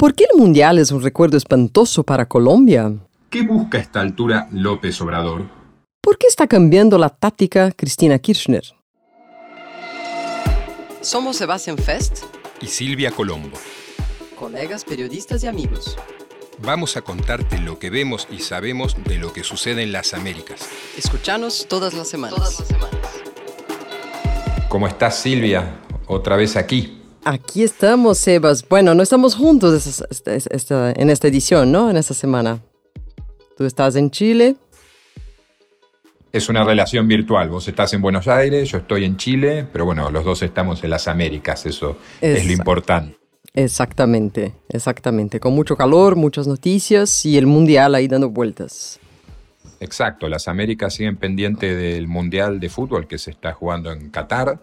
¿Por qué el Mundial es un recuerdo espantoso para Colombia? ¿Qué busca a esta altura López Obrador? ¿Por qué está cambiando la táctica Cristina Kirchner? Somos Sebastián Fest y Silvia Colombo. Colegas, periodistas y amigos. Vamos a contarte lo que vemos y sabemos de lo que sucede en las Américas. Escuchanos todas las semanas. Todas las semanas. ¿Cómo estás, Silvia? Otra vez aquí. Aquí estamos, Sebas. Bueno, no estamos juntos en esta edición, ¿no? En esta semana. Tú estás en Chile. Es una relación virtual. Vos estás en Buenos Aires, yo estoy en Chile, pero bueno, los dos estamos en las Américas, eso es lo importante. Exactamente, exactamente. Con mucho calor, muchas noticias y el Mundial ahí dando vueltas. Exacto, las Américas siguen pendientes del Mundial de Fútbol que se está jugando en Qatar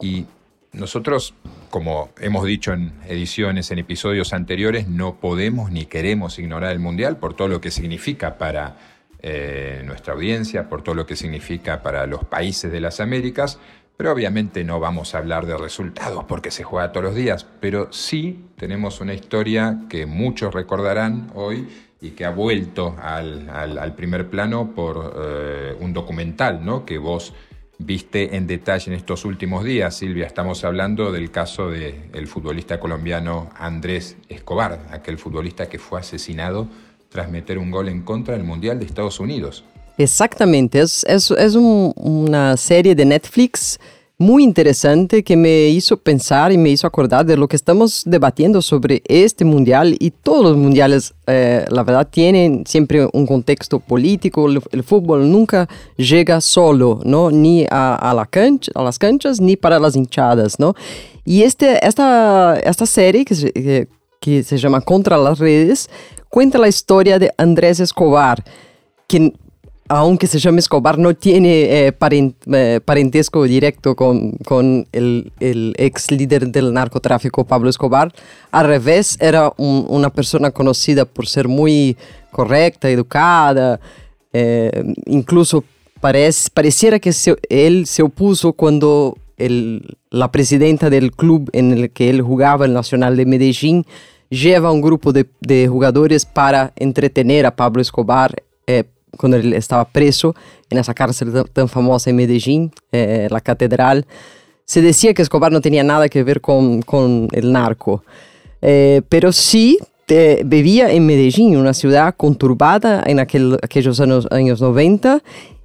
y nosotros, como hemos dicho en ediciones, en episodios anteriores, no podemos ni queremos ignorar el Mundial por todo lo que significa para eh, nuestra audiencia, por todo lo que significa para los países de las Américas, pero obviamente no vamos a hablar de resultados porque se juega todos los días, pero sí tenemos una historia que muchos recordarán hoy y que ha vuelto al, primer plano por eh, un documental ¿no? que vos viste en detalle en estos últimos días, Silvia. Estamos hablando del caso del futbolista colombiano Andrés Escobar, aquel futbolista que fue asesinado tras meter un gol en contra del Mundial de Estados Unidos. Exactamente, es, es, es una serie de Netflix muy interesante que me hizo pensar y me hizo acordar de lo que estamos debatiendo sobre este mundial y todos los mundiales, eh, la verdad, tienen siempre un contexto político. El, fútbol nunca llega solo, ¿no? Ni a, la cancha, a las canchas ni para las hinchadas, ¿no? Y este, esta, esta serie que se, que se llama Contra las redes cuenta la historia de Andrés Escobar, quien aunque se llame Escobar, no tiene eh, eh, parentesco directo con, con el, el, ex líder del narcotráfico, Pablo Escobar. Al revés, era una persona conocida por ser muy correcta, educada, eh, incluso parece, pareciera que él se opuso cuando el, la presidenta del club en el que él jugaba, el Nacional de Medellín, lleva un grupo de, de jugadores para entretener a Pablo Escobar cuando él estaba preso en esa cárcel tan famosa en Medellín, eh, la catedral, se decía que Escobar no tenía nada que ver con, con el narco, eh, pero sí vivía en Medellín, una ciudad conturbada en aquel, aquellos años, años 90.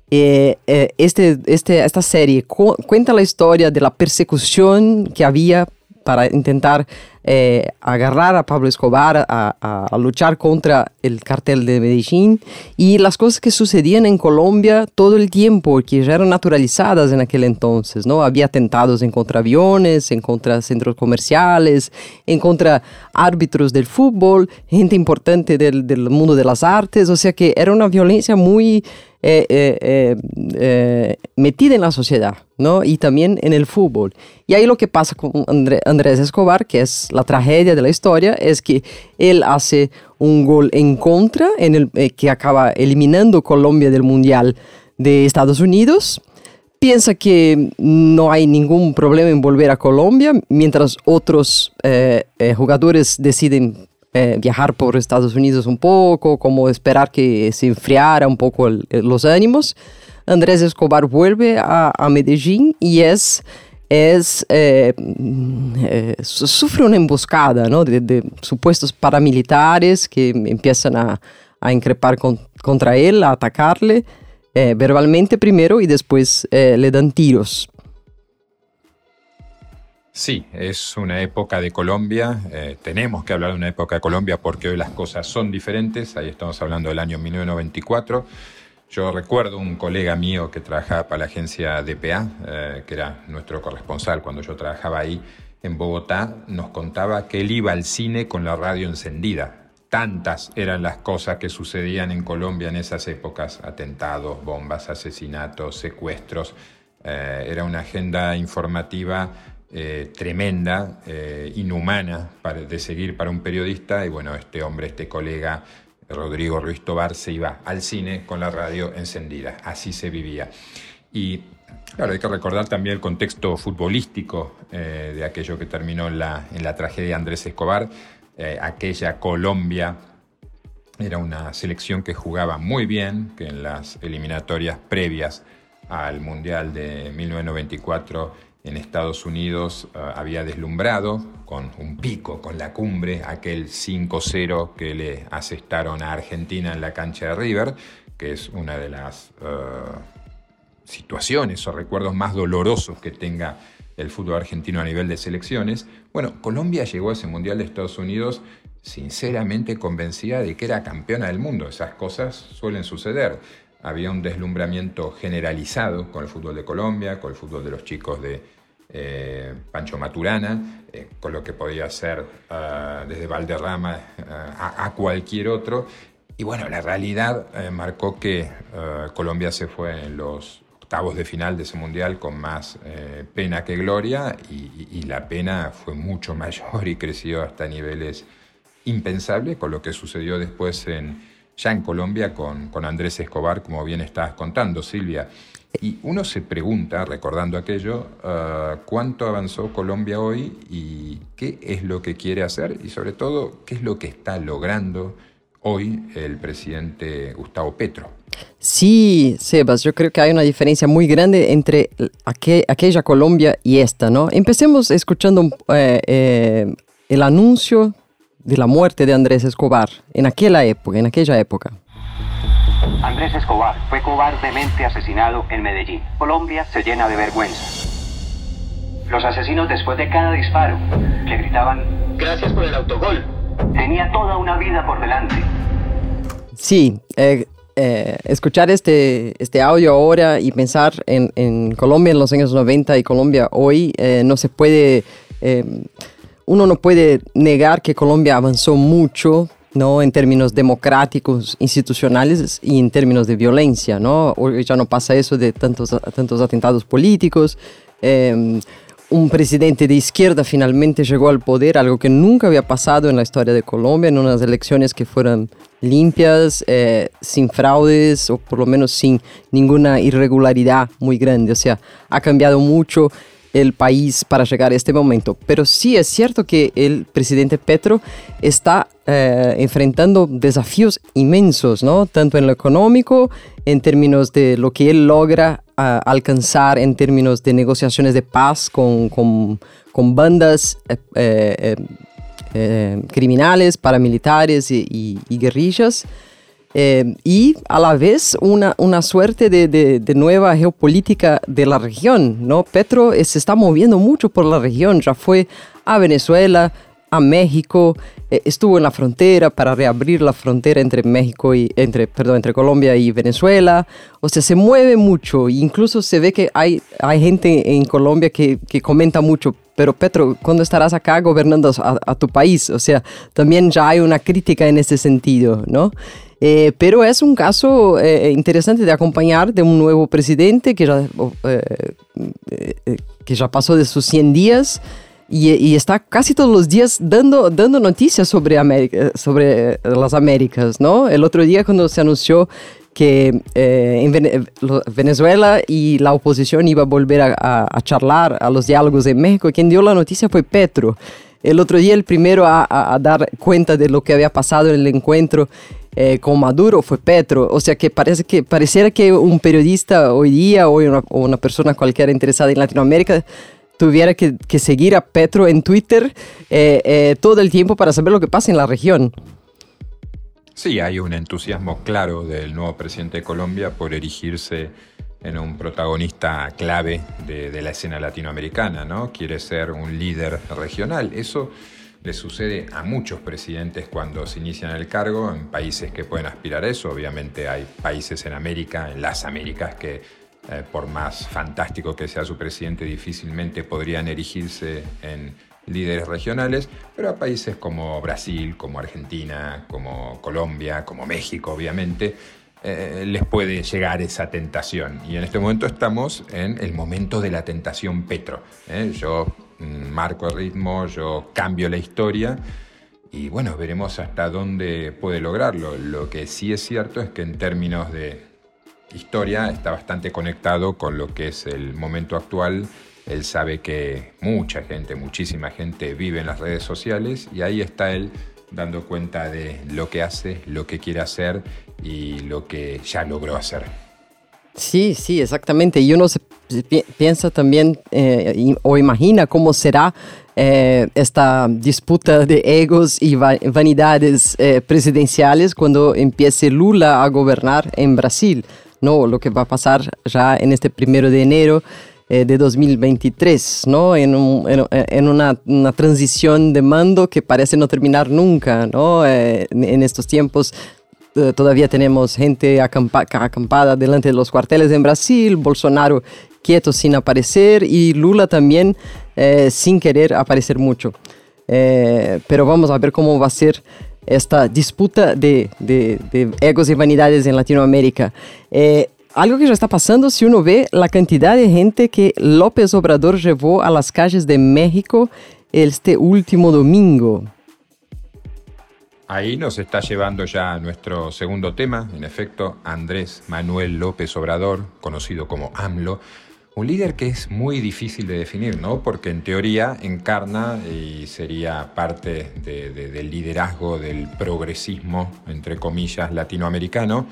Eh, este, este, esta serie cuenta la historia de la persecución que había para intentar eh, agarrar a Pablo Escobar, a, luchar contra el cartel de Medellín y las cosas que sucedían en Colombia todo el tiempo, que ya eran naturalizadas en aquel entonces, ¿no? Había atentados en contra aviones, en contra centros comerciales, en contra árbitros del fútbol, gente importante del, del mundo de las artes, o sea que era una violencia muy eh, eh, eh, metida en la sociedad, ¿no? Y también en el fútbol. Y ahí lo que pasa con Andrés Escobar, que es la tragedia de la historia, es que él hace un gol en contra, en el, que acaba eliminando Colombia del Mundial de Estados Unidos. Piensa que no hay ningún problema en volver a Colombia, mientras otros jugadores deciden eh, viajar por Estados Unidos un poco, como esperar que se enfriara un poco los ánimos. Andrés Escobar vuelve a, Medellín y es, es eh, eh, sufre una emboscada ¿no? de, supuestos paramilitares que empiezan a, a increpar contra él, a atacarle verbalmente primero y después le dan tiros. Sí, es una época de Colombia. Eh, tenemos que hablar de una época de Colombia porque hoy las cosas son diferentes. Ahí estamos hablando del año 1994. Yo recuerdo un colega mío que trabajaba para la agencia DPA, eh, que era nuestro corresponsal cuando yo trabajaba ahí en Bogotá, nos contaba que él iba al cine con la radio encendida. Tantas eran las cosas que sucedían en Colombia en esas épocas, atentados, bombas, asesinatos, secuestros. Eh, era una agenda informativa eh, tremenda, eh, inhumana de seguir para un periodista. Y bueno, este hombre, este colega, Rodrigo Ruiz Tobar, se iba al cine con la radio encendida. Así se vivía. Y claro, hay que recordar también el contexto futbolístico eh, de aquello que terminó en la, en la tragedia de Andrés Escobar. aquella Colombia era una selección que jugaba muy bien, que en las eliminatorias previas al Mundial de 1994 en Estados Unidos eh, había deslumbrado con un pico, con la cumbre, aquel 5-0 que le asestaron a Argentina en la cancha de River, que es una de las situaciones o recuerdos más dolorosos que tenga el fútbol argentino a nivel de selecciones. Bueno, Colombia llegó a ese Mundial de Estados Unidos sinceramente convencida de que era campeona del mundo. Esas cosas suelen suceder. Había un deslumbramiento generalizado con el fútbol de Colombia, con el fútbol de los chicos de eh, Pancho Maturana, eh, con lo que podía ser ah, desde Valderrama a, cualquier otro. Y bueno, la realidad eh, marcó que Colombia se fue en los octavos de final de ese mundial con más eh, pena que gloria y, la pena fue mucho mayor y creció hasta niveles impensables con lo que sucedió después en, ya en Colombia con, Andrés Escobar, como bien estabas contando, Silvia. Y uno se pregunta, recordando aquello, ah, cuánto avanzó Colombia hoy y qué es lo que quiere hacer y sobre todo qué es lo que está logrando hoy el presidente Gustavo Petro. Sí, Sebas, yo creo que hay una diferencia muy grande entre aquella Colombia y esta, ¿no? Empecemos escuchando eh, eh, el anuncio de la muerte de Andrés Escobar en aquella época, en aquella época. Andrés Escobar fue cobardemente asesinado en Medellín. Colombia se llena de vergüenza. Los asesinos después de cada disparo le gritaban, gracias por el autogol. Tenía toda una vida por delante. Sí, eh, eh, escuchar este, este audio ahora y pensar en, en, Colombia en los años 90 y Colombia hoy, eh, no se puede, uno no puede negar que Colombia avanzó mucho, ¿no? En términos democráticos, institucionales y en términos de violencia, ¿no? Hoy ya no pasa eso de tantos, tantos atentados políticos un presidente de izquierda finalmente llegó al poder, algo que nunca había pasado en la historia de Colombia, en unas elecciones que fueran limpias, eh, sin fraudes o por lo menos sin ninguna irregularidad muy grande. O sea, ha cambiado mucho el país para llegar a este momento. Pero sí es cierto que el presidente Petro está eh, enfrentando desafíos inmensos, ¿no? Tanto en lo económico, en términos de lo que él logra alcanzar en términos de negociaciones de paz con, con, bandas eh, eh, criminales, paramilitares y, guerrillas. Y a la vez una, una suerte de, de, de, nueva geopolítica de la región. ¿no? Petro se está moviendo mucho por la región, ya fue a Venezuela, a México, eh, estuvo en la frontera para reabrir la frontera entre México y entre, perdón, entre Colombia y Venezuela. O sea, se mueve mucho. Incluso se ve que hay, hay gente en Colombia que, que comenta mucho. Pero Petro, ¿cuándo estarás acá gobernando a, tu país? O sea, también ya hay una crítica en ese sentido, ¿no? Eh, pero es un caso eh, interesante de acompañar de un nuevo presidente que ya, que ya pasó de sus 100 días y, está casi todos los días dando, dando noticias sobre, América, sobre las Américas, ¿no? El otro día cuando se anunció que eh, en Venezuela y la oposición iba a volver a, charlar a los diálogos en México, quien dio la noticia fue Petro. El otro día el primero a, dar cuenta de lo que había pasado en el encuentro eh, con Maduro fue Petro. O sea que parece que pareciera que un periodista hoy día o una, o una persona cualquiera interesada en Latinoamérica tuviera que, seguir a Petro en Twitter eh, eh, todo el tiempo para saber lo que pasa en la región. Sí, hay un entusiasmo claro del nuevo presidente de Colombia por erigirse en un protagonista clave de, la escena latinoamericana, ¿no? Quiere ser un líder regional. Eso le sucede a muchos presidentes cuando se inician el cargo en países que pueden aspirar a eso. Obviamente hay países en América, en las Américas, que eh, por más fantástico que sea su presidente, difícilmente podrían erigirse en líderes regionales, pero a países como Brasil, como Argentina, como Colombia, como México, obviamente, eh, les puede llegar esa tentación. Y en este momento estamos en el momento de la tentación Petro. ¿eh? Yo mm, marco el ritmo, yo cambio la historia. Y bueno, veremos hasta dónde puede lograrlo. Lo que sí es cierto es que en términos de historia está bastante conectado con lo que es el momento actual él sabe que mucha gente, muchísima gente vive en las redes sociales y ahí está él dando cuenta de lo que hace, lo que quiere hacer y lo que ya logró hacer. Sí, sí, exactamente. Y uno se piensa también eh, o imagina cómo será eh, esta disputa de egos y vanidades eh, presidenciales cuando empiece Lula a gobernar en Brasil, ¿no? Lo que va a pasar ya en este primero de enero de 2023, ¿no? En, en, una, transición de mando que parece no terminar nunca, ¿no? en estos tiempos todavía tenemos gente acampada delante de los cuarteles en Brasil, Bolsonaro quieto sin aparecer y Lula también eh, sin querer aparecer mucho. Eh, pero vamos a ver cómo va a ser esta disputa de, egos y vanidades en Latinoamérica. Eh, algo que ya está pasando si uno ve la cantidad de gente que López Obrador llevó a las calles de México este último domingo. Ahí nos está llevando ya nuestro segundo tema, en efecto, Andrés Manuel López Obrador, conocido como AMLO, un líder que es muy difícil de definir, ¿no? Porque en teoría encarna y sería parte del liderazgo del progresismo, entre comillas, latinoamericano,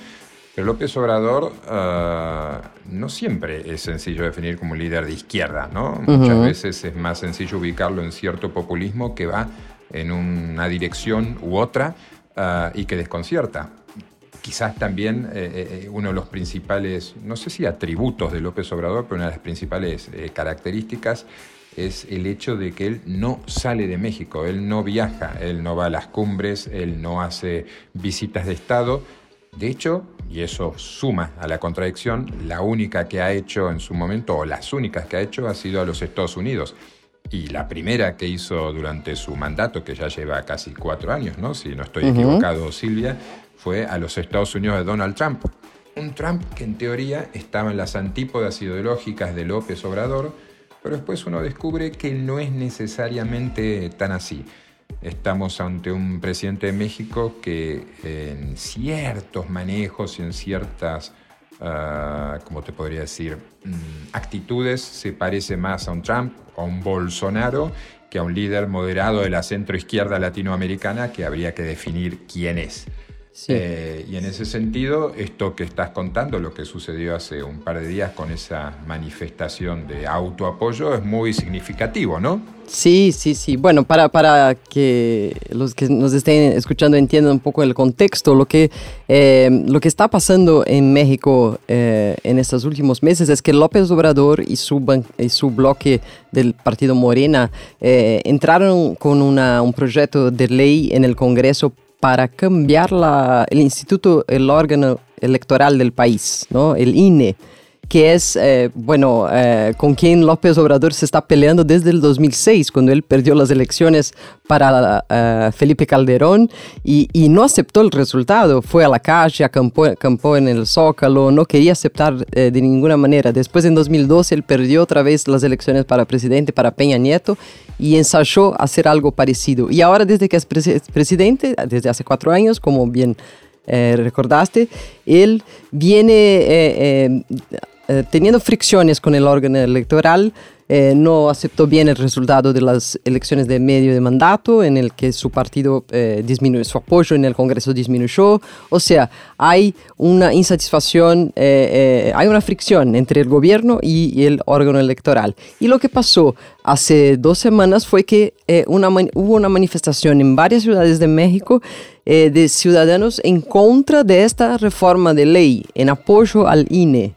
pero López Obrador ah, no siempre es sencillo definir como un líder de izquierda, ¿no? Muchas veces es más sencillo ubicarlo en cierto populismo que va en una dirección u otra ah, y que desconcierta. Quizás también eh, eh, eh, uno de los principales, no sé si atributos de López Obrador, pero una de las principales características es el hecho de que él no sale de México, él no viaja, él no va a las cumbres, él no hace visitas de Estado. De hecho, y eso suma a la contradicción, la única que ha hecho en su momento, o las únicas que ha hecho, ha sido a los Estados Unidos y la primera que hizo durante su mandato, que ya lleva casi cuatro años, ¿no? si no estoy equivocado, Silvia, fue a los Estados Unidos de Donald Trump. Un Trump que en teoría estaba en las antípodas ideológicas de López Obrador, pero después uno descubre que no es necesariamente tan así. Estamos ante un presidente de México que en ciertos manejos y en ciertas uh, ¿cómo te podría decir? Mm, actitudes se parece más a un Trump o a un Bolsonaro que a un líder moderado de la centroizquierda latinoamericana que habría que definir quién es. Eh, y en ese sentido, esto que estás contando, lo que sucedió hace un par de días con esa manifestación de autoapoyo, es muy significativo, ¿no? Sí, sí, sí. Bueno, para, para que los que nos estén escuchando entiendan un poco el contexto, lo que, eh, lo que está pasando en México eh, en estos últimos meses es que López Obrador y su, y su bloque del Partido Morena entraron con una, un proyecto de ley en el Congreso para cambiar la, el instituto, el órgano electoral del país, ¿no? el INE, que es, eh, bueno, eh, con quien López Obrador se está peleando desde el 2006, cuando él perdió las elecciones para eh, Felipe Calderón y, y, no aceptó el resultado. Fue a la calle, acampó, acampó en el Zócalo, no quería aceptar de ninguna manera. Después, en 2012, él perdió otra vez las elecciones para presidente, para Peña Nieto, y ensayó hacer algo parecido. Y ahora, desde que es presidente, desde hace cuatro años, como bien recordaste, él viene eh, teniendo fricciones con el órgano electoral, eh, no aceptó bien el resultado de las elecciones de medio de mandato, en el que su partido eh, disminuyó, su apoyo en el Congreso disminuyó. O sea, hay una insatisfacción, hay una fricción entre el gobierno y, el órgano electoral. Y lo que pasó hace dos semanas fue que una hubo una manifestación en varias ciudades de México de ciudadanos en contra de esta reforma de ley, en apoyo al INE.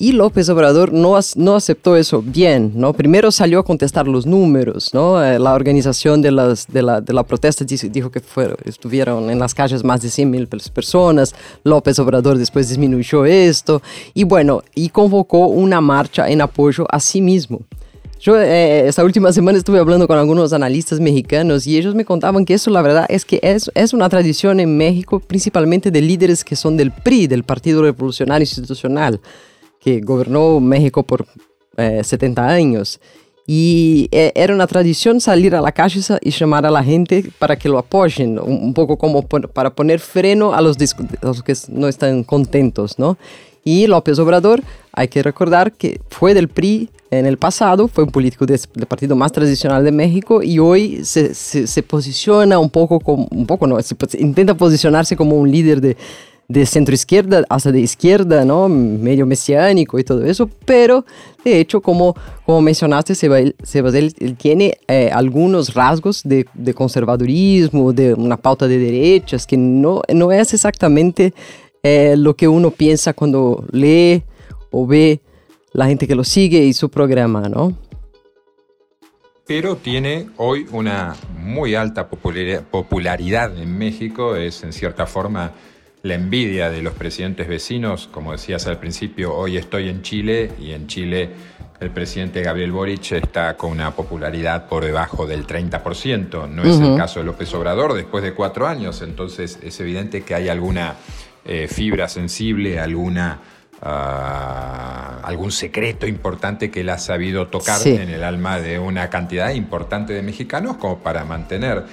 Y López Obrador no, no aceptó eso bien, ¿no? Primero salió a contestar los números, ¿no? Eh, la organización de, las, de, la, de la protesta dijo que estuvieron en las calles más de 100 mil personas. López Obrador después disminuyó esto y bueno, y convocó una marcha en apoyo a sí mismo. Yo eh, esta última semana estuve hablando con algunos analistas mexicanos y ellos me contaban que eso la verdad es que es, es una tradición en México principalmente de líderes que son del PRI, del Partido Revolucionario Institucional que gobernó México por 70 eh, años. Y eh, era una tradición salir a la calle y llamar a la gente para que lo apoyen, un, poco como para poner freno a los, los, que no están contentos, ¿no? Y López Obrador, hay que recordar que fue del PRI en el pasado fue un político del partido más tradicional de México y hoy se, se, posiciona un poco, como, un poco no, intenta posicionarse como un líder de, de centro izquierda hasta de izquierda, ¿no? medio mesiánico y todo eso, pero de hecho, como, como mencionaste, Sebas, él, tiene eh, algunos rasgos de, conservadurismo, de una pauta de derechas, que no, no es exactamente eh, lo que uno piensa cuando lee o ve la gente que lo sigue y su programa, ¿no? Pero tiene hoy una muy alta popularidad en México, es en cierta forma la envidia de los presidentes vecinos. Como decías al principio, hoy estoy en Chile y en Chile el presidente Gabriel Boric está con una popularidad por debajo del 30%. No es el caso de López Obrador después de cuatro años, entonces es evidente que hay alguna eh, fibra sensible, alguna Ah, algún secreto importante que él ha sabido tocar en el alma de una cantidad importante de mexicanos como para mantener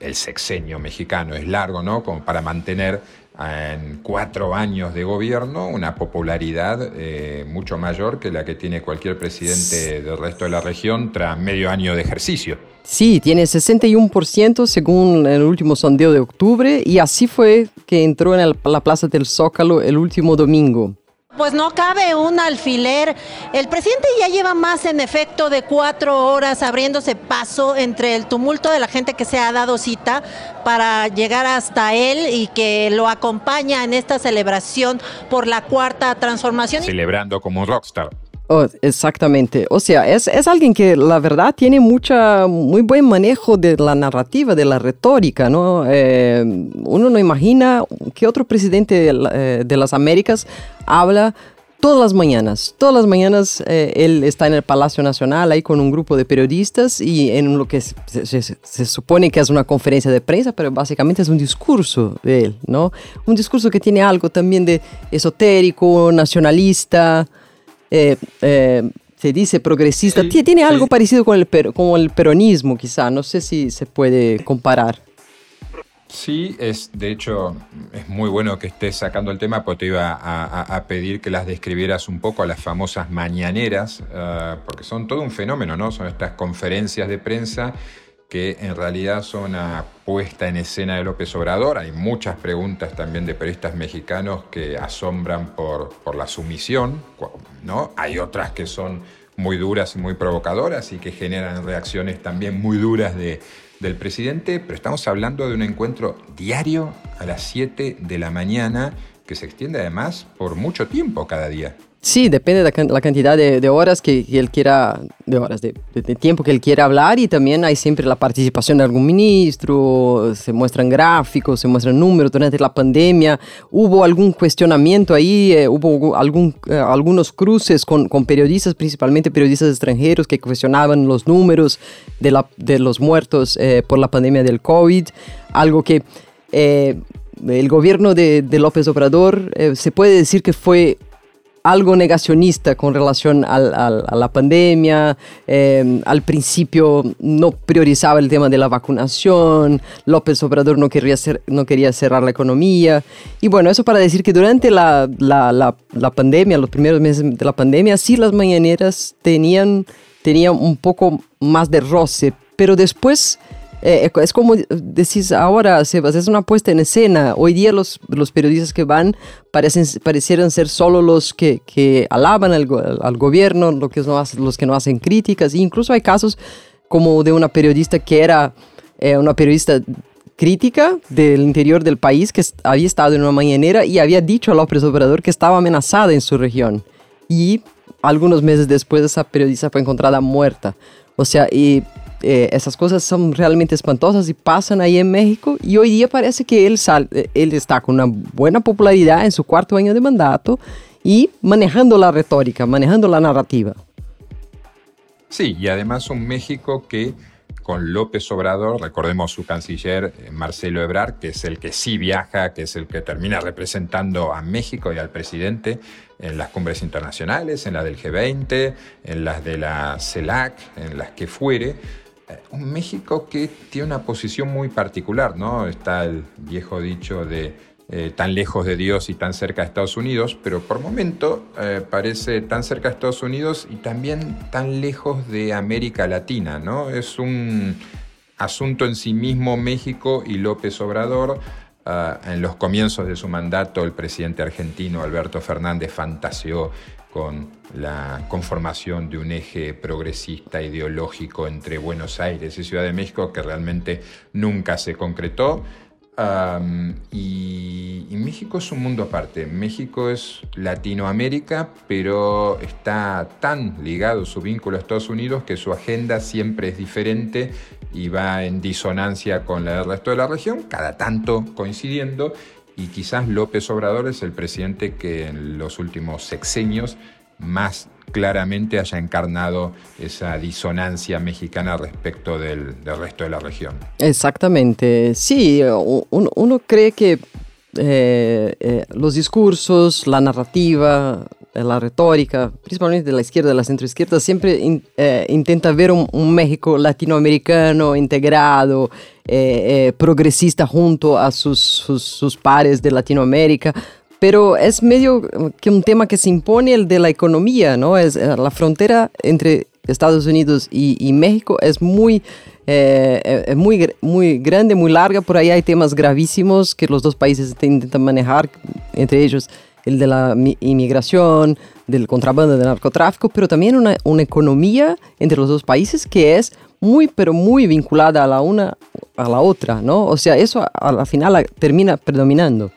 el sexenio mexicano es largo, ¿no? Como para mantener en cuatro años de gobierno una popularidad eh, mucho mayor que la que tiene cualquier presidente del resto de la región tras medio año de ejercicio. Sí, tiene 61% según el último sondeo de octubre y así fue que entró en la Plaza del Zócalo el último domingo. Pues no cabe un alfiler. El presidente ya lleva más en efecto de cuatro horas abriéndose paso entre el tumulto de la gente que se ha dado cita para llegar hasta él y que lo acompaña en esta celebración por la cuarta transformación. Celebrando como un rockstar. Oh, exactamente. O sea, es, es, alguien que la verdad tiene mucha, muy buen manejo de la narrativa, de la retórica, ¿no? Eh, uno no imagina que otro presidente de, eh, de, las Américas habla todas las mañanas. Todas las mañanas eh, él está en el Palacio Nacional ahí con un grupo de periodistas y en lo que se, se, se, supone que es una conferencia de prensa, pero básicamente es un discurso de él, ¿no? Un discurso que tiene algo también de esotérico, nacionalista. Eh, eh, se dice progresista, tiene algo parecido con el, con el peronismo quizá, no sé si se puede comparar. Sí, es de hecho es muy bueno que estés sacando el tema porque te iba a, pedir que las describieras un poco a las famosas mañaneras, ah, porque son todo un fenómeno, ¿no? Son estas conferencias de prensa que en realidad son una puesta en escena de López Obrador. Hay muchas preguntas también de periodistas mexicanos que asombran por, por la sumisión, ¿no? Hay otras que son muy duras y muy provocadoras y que generan reacciones también muy duras de, del presidente, pero estamos hablando de un encuentro diario a las 7 de la mañana que se extiende además por mucho tiempo cada día. Sí, depende de la cantidad de, horas que, él quiera, de horas, de, tiempo que él quiera hablar y también hay siempre la participación de algún ministro, se muestran gráficos, se muestran números. Durante la pandemia hubo algún cuestionamiento ahí, eh, hubo algún, eh, algunos cruces con, con, periodistas, principalmente periodistas extranjeros que cuestionaban los números de, la, de los muertos eh, por la pandemia del COVID, algo que... el gobierno de, de López Obrador se puede decir que fue algo negacionista con relación a la pandemia. Em, al principio no priorizaba el tema de la vacunación. López Obrador no quería, no quería cerrar la economía. Y bueno, eso para decir que durante la, la, pandemia, los primeros meses de la pandemia, sí las mañaneras tenían, tenían un poco más de roce, pero después eh, es como decís ahora, Sebas, es una puesta en escena. Hoy día los, los periodistas que van parecen, parecieran ser solo los que, que alaban al, gobierno, los que, no hacen, los que no hacen críticas. E incluso hay casos como de una periodista que era eh, una periodista crítica del interior del país que había estado en una mañanera y había dicho a López Obrador que estaba amenazada en su región. Y algunos meses después esa periodista fue encontrada muerta. O sea, y eh, esas cosas son realmente espantosas y pasan ahí en México y hoy día parece que él, sal, eh, él está con una buena popularidad en su cuarto año de mandato y manejando la retórica, manejando la narrativa. Sí, y además un México que con López Obrador, recordemos su canciller eh, Marcelo Ebrard, que es el que sí viaja, que es el que termina representando a México y al presidente en las cumbres internacionales, en la del G20, en las de la CELAC, en las que fuere, un México que tiene una posición muy particular, ¿no? Está el viejo dicho de eh, tan lejos de Dios y tan cerca de Estados Unidos, pero por momento eh, parece tan cerca de Estados Unidos y también tan lejos de América Latina, ¿no? Es un asunto en sí mismo México y López Obrador. Ah, en los comienzos de su mandato, el presidente argentino Alberto Fernández fantaseó con la conformación de un eje progresista ideológico entre Buenos Aires y Ciudad de México que realmente nunca se concretó y, México es un mundo aparte. México es Latinoamérica, pero está tan ligado su vínculo a Estados Unidos que su agenda siempre es diferente y va en disonancia con la del resto de la región, cada tanto coincidiendo. Y quizás López Obrador es el presidente que en los últimos sexenios más claramente haya encarnado esa disonancia mexicana respecto del, resto de la región. Exactamente, sí, uno, cree que eh, eh, los discursos, la narrativa, la retórica, principalmente de la izquierda, de la centroizquierda, siempre intenta ver un, México latinoamericano integrado, progresista junto a sus, sus, pares de Latinoamérica, pero es medio que un tema que se impone el de la economía, ¿no? Es, eh, la frontera entre Estados Unidos y, México es muy, eh, eh, muy, muy grande, muy larga, por ahí hay temas gravísimos que los dos países intentan manejar, entre ellos el de la inmigración, del contrabando, del narcotráfico, pero también una, una economía entre los dos países que es muy, pero muy vinculada a la una a la otra, ¿no? O sea, eso a la final termina predominando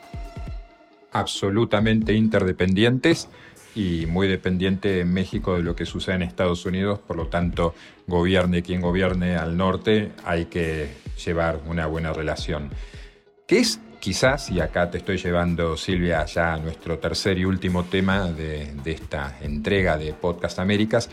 absolutamente interdependientes y muy dependiente en México de lo que sucede en Estados Unidos, por lo tanto, gobierne quien gobierne al norte, hay que llevar una buena relación. ¿Qué es quizás, y acá te estoy llevando Silvia ya a nuestro tercer y último tema de, esta entrega de Podcast Américas,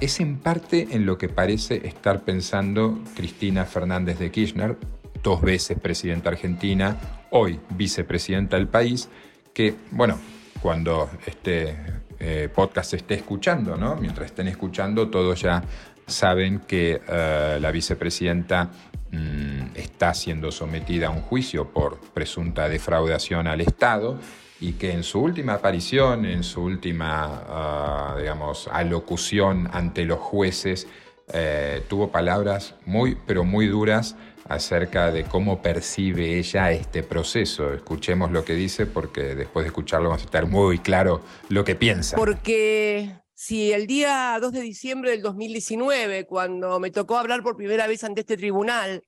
es en parte en lo que parece estar pensando Cristina Fernández de Kirchner, dos veces presidenta argentina, hoy vicepresidenta del país, que, bueno, cuando este eh, podcast esté escuchando, ¿no? Mientras estén escuchando, todos ya saben que eh, la vicepresidenta mm, está siendo sometida a un juicio por presunta defraudación al Estado y que en su última aparición, en su última, ah, digamos, alocución ante los jueces, eh, tuvo palabras muy, pero muy duras acerca de cómo percibe ella este proceso. Escuchemos lo que dice porque después de escucharlo vamos a estar muy claro lo que piensa. Porque si el día 2 de diciembre del 2019, cuando me tocó hablar por primera vez ante este tribunal,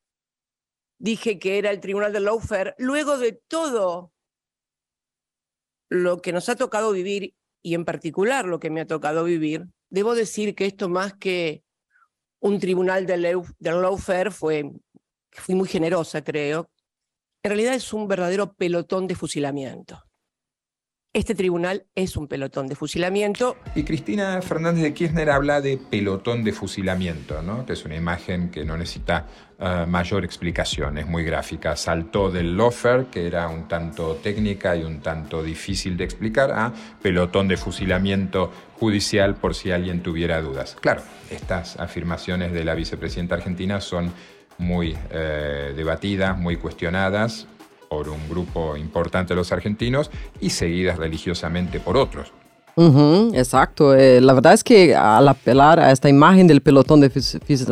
dije que era el tribunal de Lawfare, luego de todo lo que nos ha tocado vivir y en particular lo que me ha tocado vivir, debo decir que esto más que un tribunal de lawfare fue fui muy generosa, creo, en realidad es un verdadero pelotón de fusilamiento. Este tribunal es un pelotón de fusilamiento. Y Cristina Fernández de Kirchner habla de pelotón de fusilamiento, ¿no? que es una imagen que no necesita uh, mayor explicación, es muy gráfica. Saltó del lofer, que era un tanto técnica y un tanto difícil de explicar, a pelotón de fusilamiento judicial por si alguien tuviera dudas. Claro, estas afirmaciones de la vicepresidenta argentina son muy eh, debatidas, muy cuestionadas por un grupo importante de los argentinos y seguidas religiosamente por otros. exacto. Eh, la verdad es que al apelar a esta imagen del pelotón de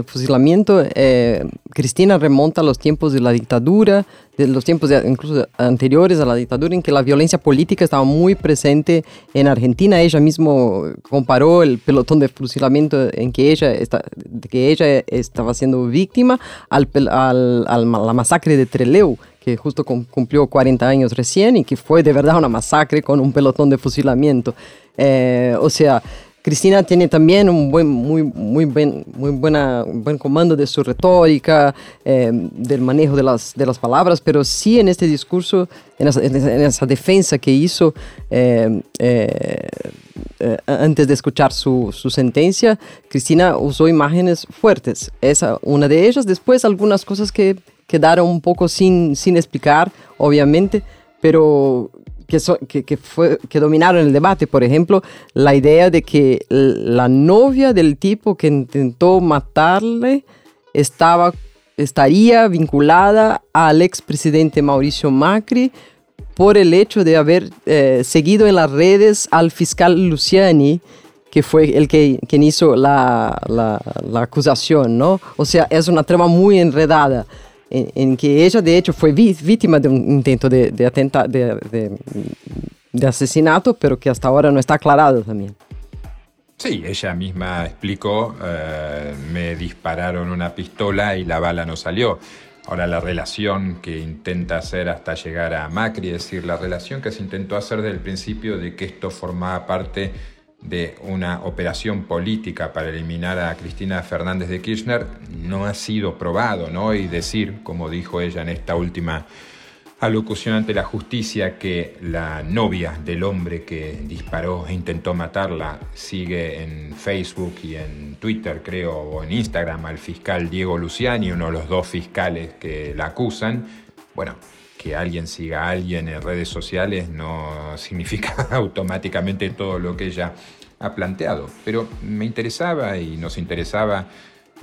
fusilamiento, eh, Cristina remonta a los tiempos de la dictadura, de los tiempos incluso anteriores a la dictadura, en que la violencia política estaba muy presente en Argentina. Ella mismo comparó el pelotón de fusilamiento en que ella, estaba siendo víctima al, a la masacre de Trelew que justo cumplió 40 años recién y que fue de verdad una masacre con un pelotón de fusilamiento. Eh, o sea, Cristina tiene también un buen, muy, muy, buen, muy buena, buen comando de su retórica, eh, del manejo de las, de las palabras, pero sí en este discurso, en esa, defensa que hizo eh, antes de escuchar su, su, sentencia, Cristina usó imágenes fuertes. Esa una de ellas. Después algunas cosas que quedaron un poco sin, sin explicar, obviamente, pero que, que, fue, que dominaron el debate. Por ejemplo, la idea de que la novia del tipo que intentó matarle estaba, estaría vinculada al expresidente Mauricio Macri por el hecho de haber eh, seguido en las redes al fiscal Luciani, que fue el que quien hizo la, la, la acusación, ¿no? O sea, es una trama muy enredada en, en que ella de hecho fue víctima de un intento de, de, atenta- de, de- de asesinato, pero que hasta ahora no está aclarado también. Sí, ella misma explicó, eh, me dispararon una pistola y la bala no salió. Ahora la relación que intenta hacer hasta llegar a Macri, es decir, la relación que se intentó hacer desde el principio de que esto formaba parte de una operación política para eliminar a Cristina Fernández de Kirchner, no ha sido probado, ¿no? Y decir, como dijo ella en esta última alocución ante la justicia que la novia del hombre que disparó e intentó matarla sigue en Facebook y en Twitter, creo, o en Instagram al fiscal Diego Luciani, uno de los dos fiscales que la acusan. Bueno, que alguien siga a alguien en redes sociales no significa automáticamente todo lo que ella ha planteado. Pero me interesaba y nos interesaba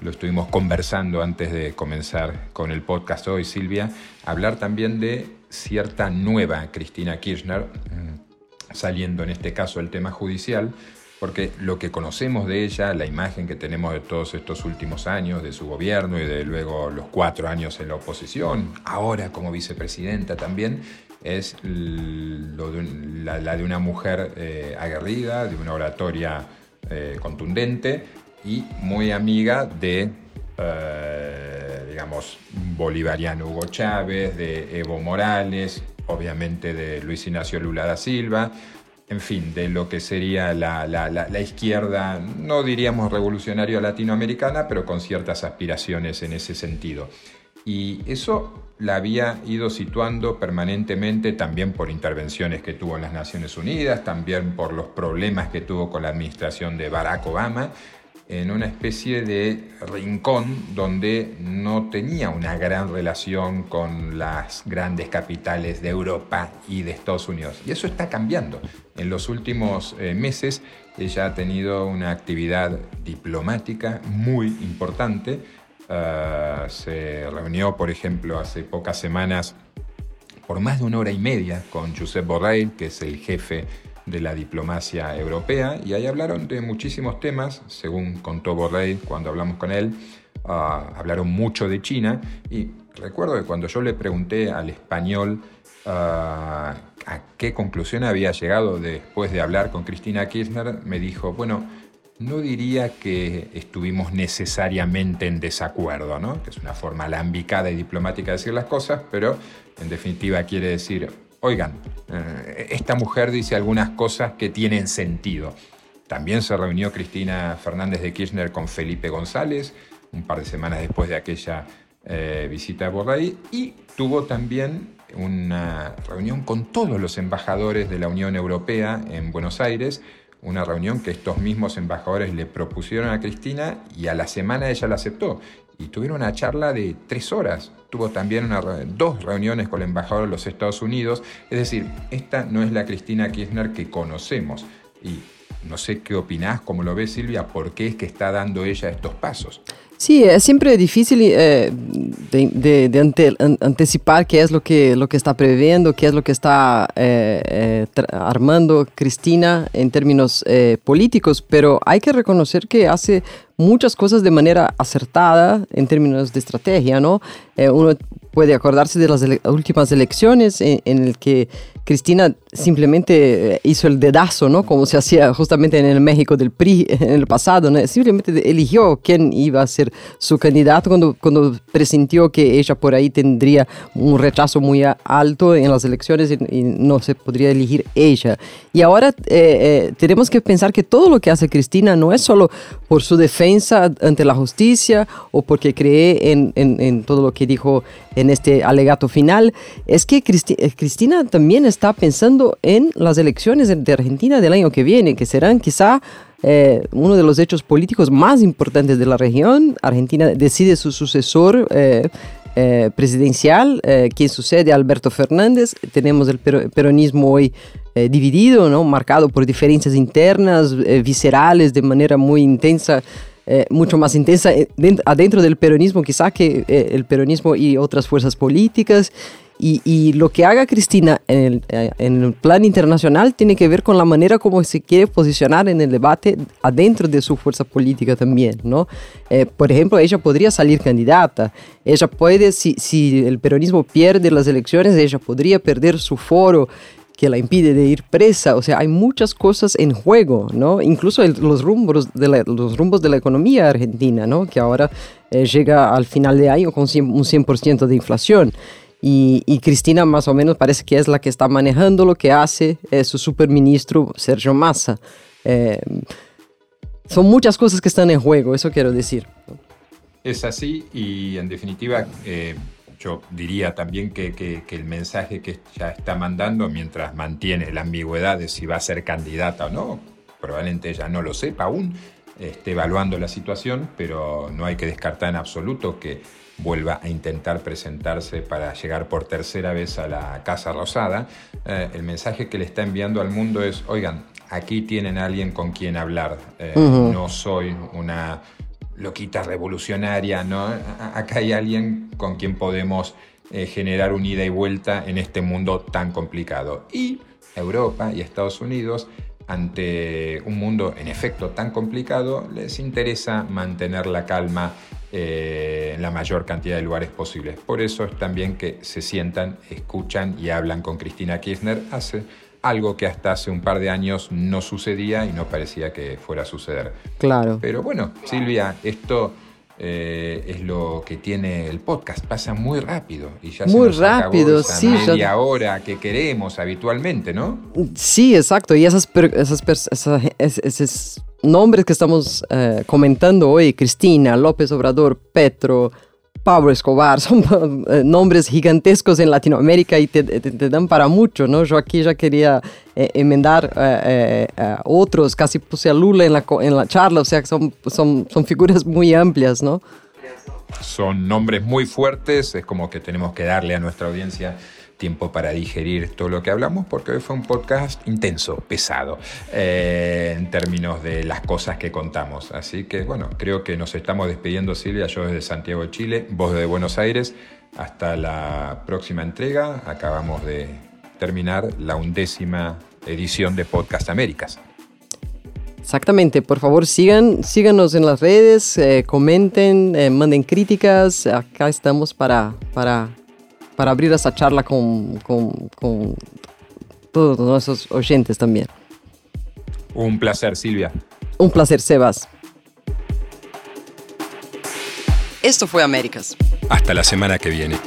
lo estuvimos conversando antes de comenzar con el podcast hoy, Silvia, hablar también de cierta nueva Cristina Kirchner, mm, saliendo en este caso el tema judicial, porque lo que conocemos de ella, la imagen que tenemos de todos estos últimos años, de su gobierno y de luego los cuatro años en la oposición, ahora como vicepresidenta también, es la de una mujer eh, aguerrida, de una oratoria eh, contundente y muy amiga de, eh, digamos, bolivariano Hugo Chávez, de Evo Morales, obviamente de Luis Ignacio Lula da Silva, en fin, de lo que sería la, la- la- izquierda, no diríamos revolucionaria latinoamericana, pero con ciertas aspiraciones en ese sentido. Y eso la había ido situando permanentemente también por intervenciones que tuvo en las Naciones Unidas, también por los problemas que tuvo con la administración de Barack Obama, en una especie de rincón donde no tenía una gran relación con las grandes capitales de Europa y de Estados Unidos. Y eso está cambiando. En los últimos eh, meses ella ha tenido una actividad diplomática muy importante. Ah, se reunió, por ejemplo, hace pocas semanas por más de una hora y media con Josep Borrell, que es el jefe de la diplomacia europea, y ahí hablaron de muchísimos temas, según contó Borrell cuando hablamos con él, ah, hablaron mucho de China, y recuerdo que cuando yo le pregunté al español ah, a qué conclusión había llegado después de hablar con Cristina Kirchner, me dijo, bueno, no diría que estuvimos necesariamente en desacuerdo, ¿no? que es una forma alambicada y diplomática de decir las cosas, pero en definitiva quiere decir, oigan, eh, esta mujer dice algunas cosas que tienen sentido. También se reunió Cristina Fernández de Kirchner con Felipe González, un par de semanas después de aquella eh, visita a Borrell, y tuvo también una reunión con todos los embajadores de la Unión Europea en Buenos Aires, una reunión que estos mismos embajadores le propusieron a Cristina y a la semana ella la aceptó. Y tuvieron una charla de tres horas. Tuvo también dos reuniones con el embajador de los Estados Unidos. Es decir, esta no es la Cristina Kirchner que conocemos. Y no sé qué opinás, cómo lo ves Silvia, por qué es que está dando ella estos pasos. Sí, es siempre difícil eh, de, anticipar qué es lo que, lo que está previendo, qué es lo que está eh, eh, armando Cristina en términos políticos, pero hay que reconocer que hace muchas cosas de manera acertada en términos de estrategia, ¿no? Eh, uno puede acordarse de las ele- últimas elecciones en, en el que Cristina simplemente eh, hizo el dedazo, ¿no? Como se hacía justamente en el México del PRI en el pasado, ¿no? Simplemente eligió quién iba a ser su candidato cuando, cuando presintió que ella por ahí tendría un rechazo muy alto en las elecciones y, y no se podría elegir ella. Y ahora eh, eh, tenemos que pensar que todo lo que hace Cristina no es solo por su defensa ante la justicia o porque cree en, en- en todo lo que dijo en este alegato final, es que Cristi- eh, Cristina también está pensando en las elecciones de- Argentina del año que viene, que serán quizá eh, uno de los hechos políticos más importantes de la región. Argentina decide su sucesor. eh, eh, presidencial, eh, quien sucede a Alberto Fernández. Tenemos el pero- peronismo hoy eh, dividido, ¿no? marcado por diferencias internas, viscerales, de manera muy intensa, eh, mucho más intensa eh, dent- adentro del peronismo quizá que eh, el peronismo y otras fuerzas políticas. Y, y lo que haga Cristina en el, eh, en el plan internacional tiene que ver con la manera como se quiere posicionar en el debate adentro de su fuerza política también, ¿no? Eh, por ejemplo, ella podría salir candidata, ella puede, si, si el peronismo pierde las elecciones, ella podría perder su foro que la impide de ir presa. O sea, hay muchas cosas en juego, ¿no? Incluso el- los, rumbos de la, los rumbos de la economía argentina, ¿no? Que ahora eh, llega al final de año con 100 un 100% de inflación. Y, y Cristina más o menos parece que es la que está manejando lo que hace eh, su superministro Sergio Massa. Eh, son muchas cosas que están en juego, eso quiero decir. Es así y en definitiva eh, yo diría también que, que- que el mensaje que ella está mandando mientras mantiene la ambigüedad de si va a ser candidata o no, probablemente ella no lo sepa aún, esté evaluando la situación, pero no hay que descartar en absoluto que vuelva a intentar presentarse para llegar por tercera vez a la Casa Rosada. Eh, el mensaje que le está enviando al mundo es, oigan, aquí tienen a alguien con quien hablar, Eh, no soy una loquita revolucionaria, ¿no? Acá hay alguien con quien podemos eh, generar un ida y vuelta en este mundo tan complicado. Y Europa y Estados Unidos, ante un mundo en efecto tan complicado, les interesa mantener la calma eh, en la mayor cantidad de lugares posibles. Por eso es también que se sientan, escuchan y hablan con Cristina Kirchner. Hace algo que hasta hace un par de años no sucedía y no parecía que fuera a suceder. Claro. Pero bueno, Silvia, esto eh, es lo que tiene el podcast. Pasa muy rápido y ya Muy se nos acabó rápido, esa sí, ya- media hora que queremos habitualmente, ¿no? Sí, exacto. Y esas, esos nombres que estamos eh, comentando hoy, Cristina, López Obrador, Petro, Pablo Escobar, son eh, nombres gigantescos en Latinoamérica y te, dan para mucho, ¿no? Yo aquí ya quería eh, enmendar eh, eh, otros, casi puse a Lula en la, en la charla, o sea, son, son, son figuras muy amplias, ¿no? Son nombres muy fuertes, es como que tenemos que darle a nuestra audiencia tiempo para digerir todo lo que hablamos, porque hoy fue un podcast intenso, pesado, eh, en términos de las cosas que contamos. Así que bueno, creo que nos estamos despidiendo, Silvia, yo desde Santiago Chile, vos desde Buenos Aires. Hasta la próxima entrega. Acabamos de terminar la undécima edición de Podcast Américas. Exactamente, por favor sigan, síganos en las redes, eh, comenten, eh, manden críticas, acá estamos para, para, para abrir esa charla con, con, con todos nuestros oyentes también. Un placer, Silvia. Un placer, Sebas. Esto fue Américas. Hasta la semana que viene.